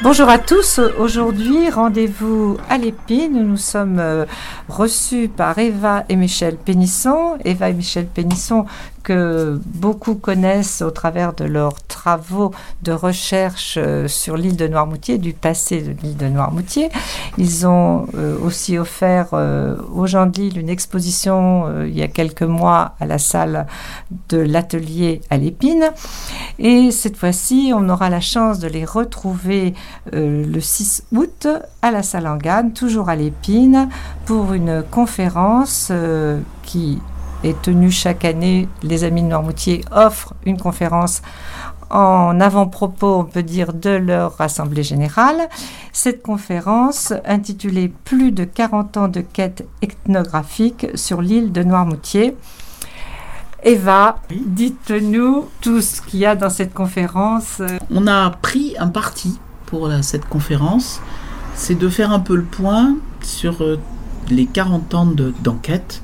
Bonjour à tous. Aujourd'hui, rendez-vous à l'épine. Nous sommes euh, reçus par Eva et Michel Pénisson. Eva et Michel Pénisson beaucoup connaissent au travers de leurs travaux de recherche euh, sur l'île de Noirmoutier, du passé de l'île de Noirmoutier. Ils ont euh, aussi offert aux gens de l'île une exposition il y a quelques mois à la salle de l'atelier à l'épine. Et cette fois-ci, on aura la chance de les retrouver euh, le 6 août à la Salangane, toujours à l'Épine, pour une conférence euh, qui est tenue chaque année. Les Amis de Noirmoutier offrent une conférence en avant-propos, on peut dire, de leur Assemblée générale. Cette conférence, intitulée Plus de 40 ans de quête ethnographique sur l'île de Noirmoutier. Eva, dites-nous tout ce qu'il y a dans cette conférence. On a pris un parti pour cette conférence, c'est de faire un peu le point sur euh, les 40 ans d'enquête.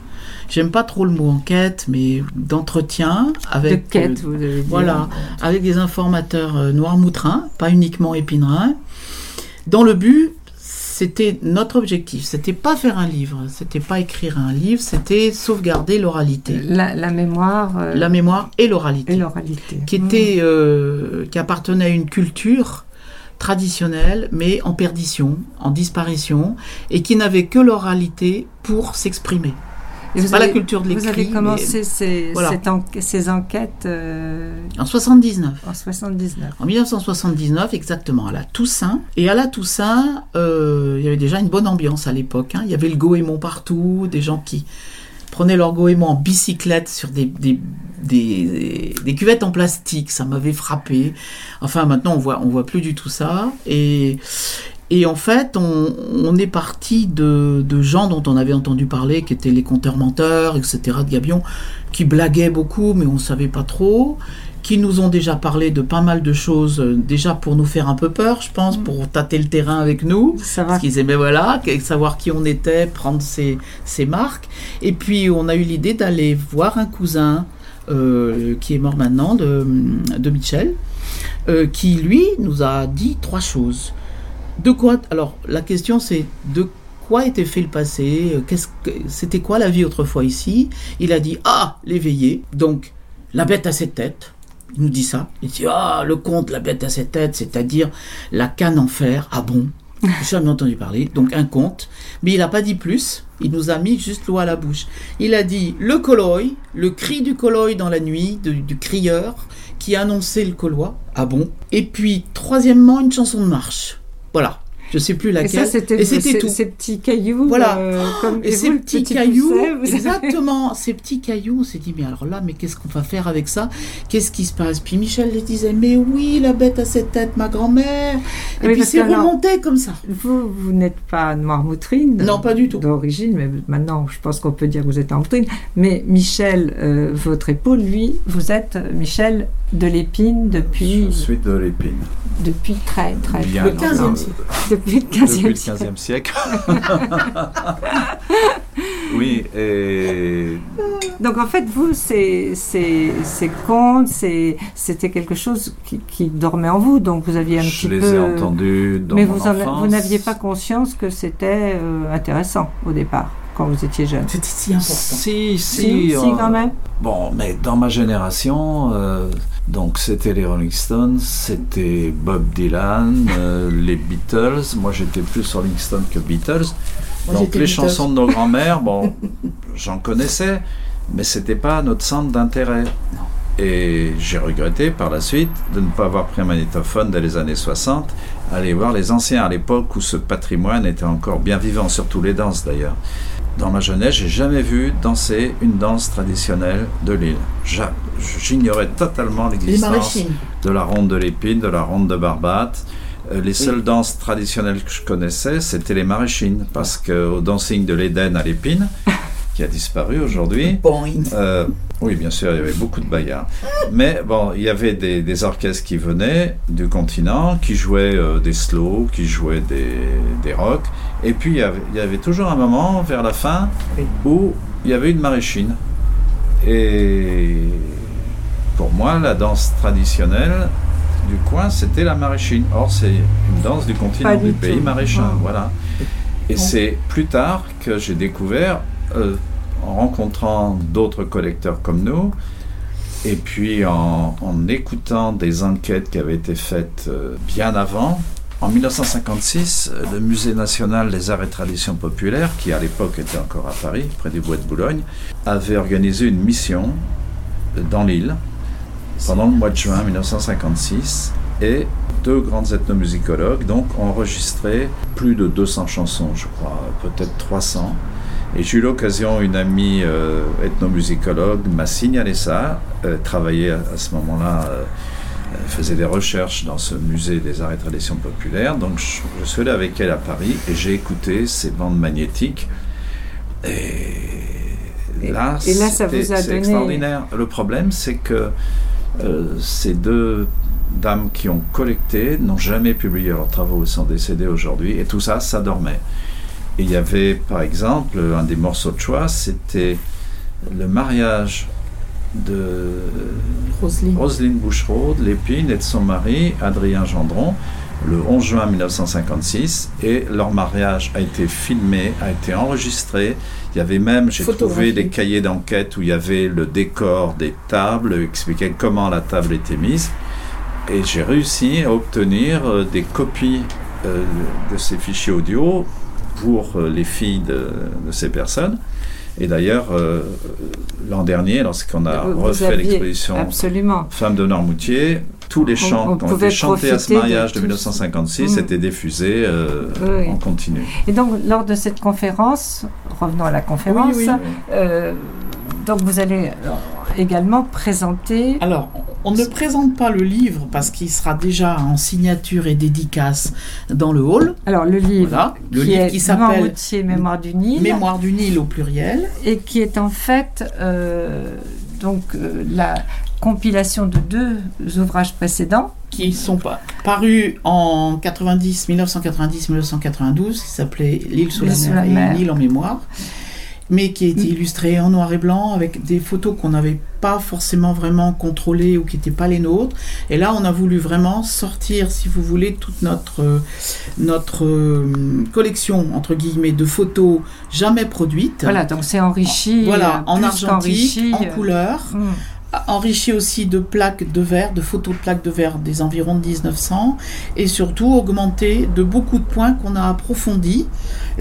J'aime pas trop le mot enquête, mais d'entretien avec de quête, euh, vous avez dit. voilà, avec des informateurs euh, noirmoutrins, pas uniquement épinerins, dans le but c'était notre objectif. C'était pas faire un livre, c'était pas écrire un livre, c'était sauvegarder l'oralité. La, mémoire. la mémoire et l'oralité. Et l'oralité. Qui était, qui appartenait à une culture traditionnelle, mais en perdition, en disparition, et qui n'avait que l'oralité pour s'exprimer. C'est pas la culture de l'écrit. Vous avez commencé ces, ces, enquêtes euh, en 79. En 79. En 1979, exactement, à la Toussaint. Et à la Toussaint, euh, il y avait déjà une bonne ambiance à l'époque. Hein. Il y avait le goémon partout, des gens qui prenaient leur goémon en bicyclette sur des, des, des, cuvettes en plastique. Ça m'avait frappé. Enfin, maintenant, on voit, on voit plus du tout ça. Et, et en fait, on, est parti de, de, gens dont on avait entendu parler, qui étaient les conteurs-menteurs, etc., de Gabion, qui blaguaient beaucoup, mais on ne savait pas trop qui nous ont déjà parlé de pas mal de choses, euh, déjà pour nous faire un peu peur, je pense, pour tâter le terrain avec nous. Ça parce qu'ils aimaient, voilà, savoir qui on était, prendre ses, ses marques. Et puis, on a eu l'idée d'aller voir un cousin euh, qui est mort maintenant, de, de Michel, euh, qui, lui, nous a dit trois choses. De quoi Alors, la question, c'est de quoi était fait le passé Qu'est-ce que C'était quoi la vie autrefois ici? Il a dit Ah, l'éveillé. Donc, la bête à sept têtes il nous dit ça. Il dit Ah, le conte, la bête à sept têtes, c'est-à-dire la canne en fer. Ah bon? J'ai jamais entendu parler. Donc un conte. Mais il n'a pas dit plus. Il nous a mis juste l'eau à la bouche. Il a dit le coloï, le cri du coloï dans la nuit, du crieur qui annonçait le colois. Ah bon? Et puis, troisièmement, une chanson de marche. Voilà je sais plus laquelle. Et, ça, c'était c'était tout. Ces petits cailloux. Voilà. Euh, comme, et, ces petits cailloux, exactement, ces petits cailloux, on s'est dit, mais alors là, mais qu'est-ce qu'on va faire avec ça? Qu'est-ce qui se passe? Puis Michel les disait, mais oui, la bête a cette tête, ma grand-mère. Et puis c'est remonté comme ça. Vous, vous n'êtes pas noire-moutrine. Non, pas du tout. D'origine, mais maintenant, je pense qu'on peut dire que vous êtes en moutrine. Mais Michel, euh, votre époux, lui, vous êtes Michel de l'épine depuis. Je suis de l'épine. Depuis très, très, Bien, le 15e siècle. Depuis le 15e, siècle. oui, et. Donc en fait, vous, ces, ces, ces contes, c'était quelque chose qui, qui, dormait en vous, donc vous aviez un Je petit peu. Je les ai entendus dans Mais mon vous, n'aviez pas conscience que c'était euh, intéressant au départ quand vous étiez jeune. C'était si important. Si, si. Si, si euh, quand même. Bon, mais dans ma génération, euh, donc c'était les Rolling Stones, c'était Bob Dylan, euh, les Beatles. Moi, j'étais plus Rolling Stones que Beatles. Moi, donc les Beatles. chansons de nos grands-mères, bon, j'en connaissais, mais c'était pas notre centre d'intérêt. Et j'ai regretté par la suite de ne pas avoir pris un magnétophone dès les années 60, aller voir les anciens à l'époque où ce patrimoine était encore bien vivant, surtout les danses d'ailleurs. Dans ma jeunesse, j'ai jamais vu danser une danse traditionnelle de l'île. J'ignorais totalement l'existence de la ronde de l'épine, de la ronde de Barbate. Euh, les seules danses traditionnelles que je connaissais, c'était les maraîchines, parce qu'au dancing de l'Éden à l'épine, qui a disparu aujourd'hui, euh, oui, bien sûr, il y avait beaucoup de bagarres. Mais bon, il y avait des, des orchestres qui venaient du continent, qui jouaient euh, des slow, qui jouaient des, des rock. Et puis, il y, avait, il y avait toujours un moment, vers la fin, Oui. où il y avait une maraîchine. Et pour moi, la danse traditionnelle, du coin, c'était la maraîchine. Or, c'est une danse du continent, Pas du, du pays tout. maraîchin. Ah. Voilà. Et c'est plus tard que j'ai découvert, euh, en rencontrant d'autres collecteurs comme nous, et puis en, en écoutant des enquêtes qui avaient été faites euh, bien avant. En 1956, euh, le Musée national des arts et traditions populaires, qui à l'époque était encore à Paris, près du Bois de Boulogne, avait organisé une mission dans l'île pendant le mois de juin 1956 et deux grands ethnomusicologues donc ont enregistré plus de 200 chansons, je crois, peut-être 300. Et j'ai eu l'occasion, une amie euh, ethnomusicologue m'a signalé ça, elle travaillait à, à ce moment-là, euh, faisait des recherches dans ce musée des arts et traditions populaires, donc je, je suis allé avec elle à Paris et j'ai écouté ces bandes magnétiques. Et Et- là, et là, ça vous a donné- extraordinaire. Le problème, c'est que euh, ces deux dames qui ont collecté n'ont jamais publié leurs travaux, sont décédées aujourd'hui, et tout ça, ça dormait. Et il y avait, par exemple, un des morceaux de choix, c'était le mariage de Roselyne. Roselyne Bouchereau, de l'Épine et de son mari, Adrien Gendron, le 11 juin 1956. Et leur mariage a été filmé, a été enregistré. Il y avait même, j'ai trouvé des cahiers d'enquête où il y avait le décor des tables, expliquait comment la table était mise. Et j'ai réussi à obtenir euh, des copies euh, de ces fichiers audio pour euh, les filles de, de ces personnes. Et d'ailleurs, euh, l'an dernier, lorsqu'on a Vous- refait l'exposition. Femmes de Noirmoutier, tous les chants qui ont pouvait été chantés à ce de mariage de, tous. 1956 Mm. étaient diffusés euh, Oui. en continu. Et donc, lors de cette conférence, revenons à la conférence, Oui, oui. euh, donc vous allez également présenter. Alors, on ne présente pas le livre parce qu'il sera déjà en signature et dédicace dans le hall. Alors, le livre Voilà, le qui livre est qui s'appelle Mémoire du Nil, Mémoire du Nil au pluriel. et qui est en fait euh, donc euh, la compilation de deux ouvrages précédents. qui sont pas parus en 90, 1990-1992, qui s'appelait L'île sous la mer et. L'île en mémoire, mais qui a été illustré en noir et blanc avec des photos qu'on n'avait pas forcément vraiment contrôlées ou qui n'étaient pas les nôtres. Et là, on a voulu vraiment sortir, si vous voulez, toute notre, euh, notre euh, collection, entre guillemets, de photos jamais produites. Voilà, donc c'est enrichi. Voilà, euh, en argentique, en couleur hum. Enrichi aussi de plaques de verre, de photos de plaques de verre des environs de 1900, et surtout augmenté de beaucoup de points qu'on a approfondis.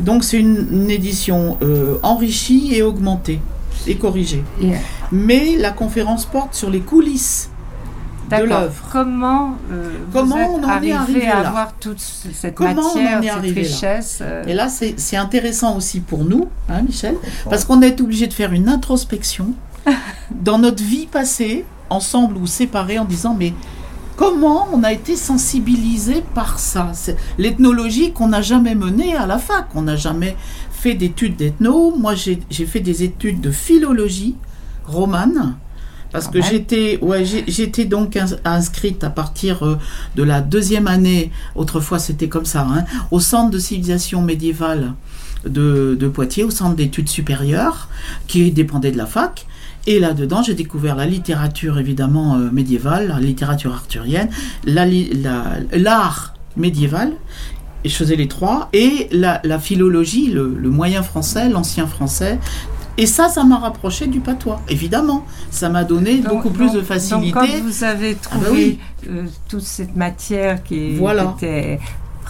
Donc c'est une, une édition euh, enrichie et augmentée et corrigée. Mais la conférence porte sur les coulisses de l'œuvre. Comment, euh, Comment vous êtes on en est arrivé, à là avoir toute cette Comment on en matière, est cette arrivé là richesse euh, Et là, c'est c'est intéressant aussi pour nous, hein, Michel, parce qu'on est obligé de faire une introspection dans notre vie passée, ensemble ou séparés, en disant mais comment on a été sensibilisé par ça? L'ethnologie qu'on n'a jamais menée à la fac, on n'a jamais fait d'études d'ethno. Moi, j'ai fait des études de philologie romane. Parce que j'étais, ouais, j'ai- j'étais donc ins- inscrite à partir euh, de la deuxième année, autrefois c'était comme ça, hein, au centre de civilisation médiévale de, de Poitiers, au centre d'études supérieures, qui dépendait de la fac. Et là-dedans, j'ai découvert la littérature évidemment euh, médiévale, la littérature arthurienne, la li- la- l'art médiéval. Et je faisais les trois. Et la, la philologie, le, le moyen français, l'ancien français. Et ça, ça m'a rapproché du patois, évidemment. Ça m'a donné donc- beaucoup plus de facilité. Donc, quand vous avez trouvé bah oui. euh, toute cette matière qui Voilà. était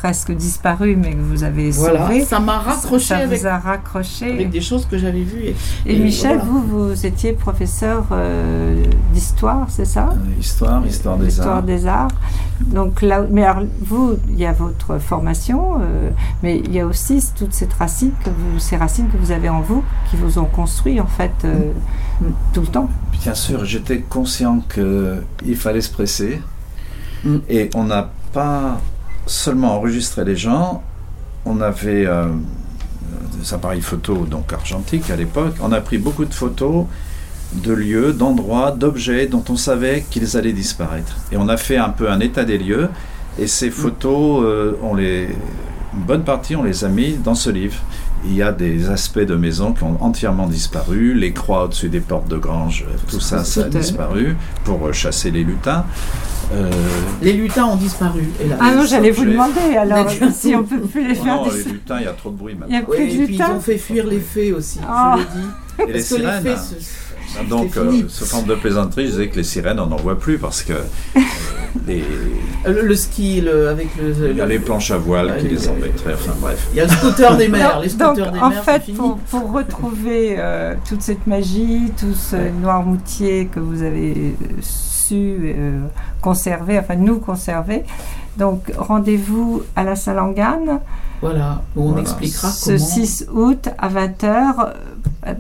presque disparue, mais que vous avez voilà, sauvée, ça m'a raccroché ça avec, vous a raccroché. avec des choses que j'avais vues. Et, Et, et Michel, voilà. vous, vous étiez professeur euh, d'histoire, c'est ça Euh, Histoire, histoire des Histoire arts. des arts. Donc là, mais alors, vous, il y a votre formation, euh, mais il y a aussi toutes ces racines que vous, ces racines que vous avez en vous, qui vous ont construit en fait euh, Mm. tout le temps. Bien sûr, j'étais conscient qu'il fallait se presser. Mm. Et on n'a pas seulement enregistré les gens, on avait euh, des appareils photo donc argentiques à l'époque. On a pris beaucoup de photos de lieux, d'endroits, d'objets dont on savait qu'ils allaient disparaître. Et on a fait un peu un état des lieux. Et ces photos, euh, on les, une bonne partie, on les a mis dans ce livre. Il y a des aspects de maisons qui ont entièrement disparu, les croix au-dessus des portes de grange, tout ça, ça a disparu pour euh, chasser les lutins. Euh, Les lutins ont disparu. Ah non, j'allais vous demander alors si on peut plus les oh faire. non, des- les lutins, il y a trop de bruit Il y a maintenant. Oui, plus et de puis ils lutins. ont fait fuir les fées aussi, Ah. je le dis. Et les que les sirènes. fées, hein. ce- Donc, euh, sous forme de plaisanterie, je disais que les sirènes, on n'en voit plus parce que euh, les- le, le ski le, avec le. il y a le- les planches à voile qui les- embêteraient. Enfin bref. Il y a le scooter des mers. Non, les donc, des en mers, fait, pour, pour retrouver euh, toute cette magie, tout ce Noirmoutier que vous avez su euh, conserver, enfin nous conserver, donc rendez-vous à la Salangane Voilà, où on Voilà. expliquera ce comment. 6 août à 20h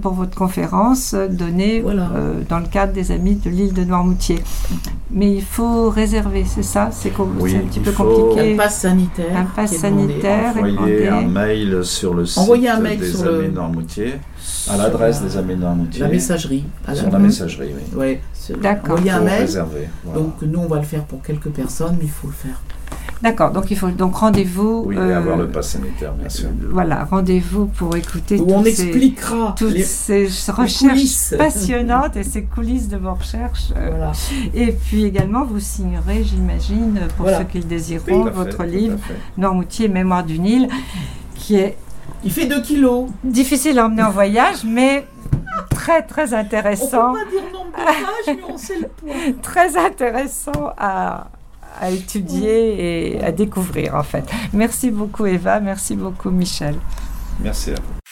pour votre conférence euh, donnée Voilà. euh, dans le cadre des Amis de l'île de Noirmoutier. Mais il faut réserver, c'est ça C'est com- Oui, c'est un petit peu compliqué. Un pass sanitaire. Un pass sanitaire. Répondez. un mail sur le site un mail des sur le- Amis à l'adresse des Amis de Noirmoutier, La messagerie. à sur la messagerie. Oui. Ouais, D'accord. Envoyez un mail. réserver. voilà. Donc nous on va le faire pour quelques personnes, mais il faut le faire. D'accord, donc il faut donc rendez-vous. oui, euh, avoir le pass sanitaire, bien sûr. Voilà, rendez-vous pour écouter Où on toutes ces, expliquera toutes les- ces recherches passionnantes et ces coulisses de vos recherches. euh, Voilà. Et puis également, vous signerez, j'imagine, pour Voilà. ceux qui le désireront, fait, votre à livre fait. Noirmoutier, Mémoire du Nil, qui est Il fait 2 kilos. difficile à emmener en voyage, mais très très On peut intéressant, pas dire nombre de pages, mais on sait le poids. très intéressant à, à étudier et à découvrir en fait. Merci beaucoup Eva, merci beaucoup Michel. Merci à vous.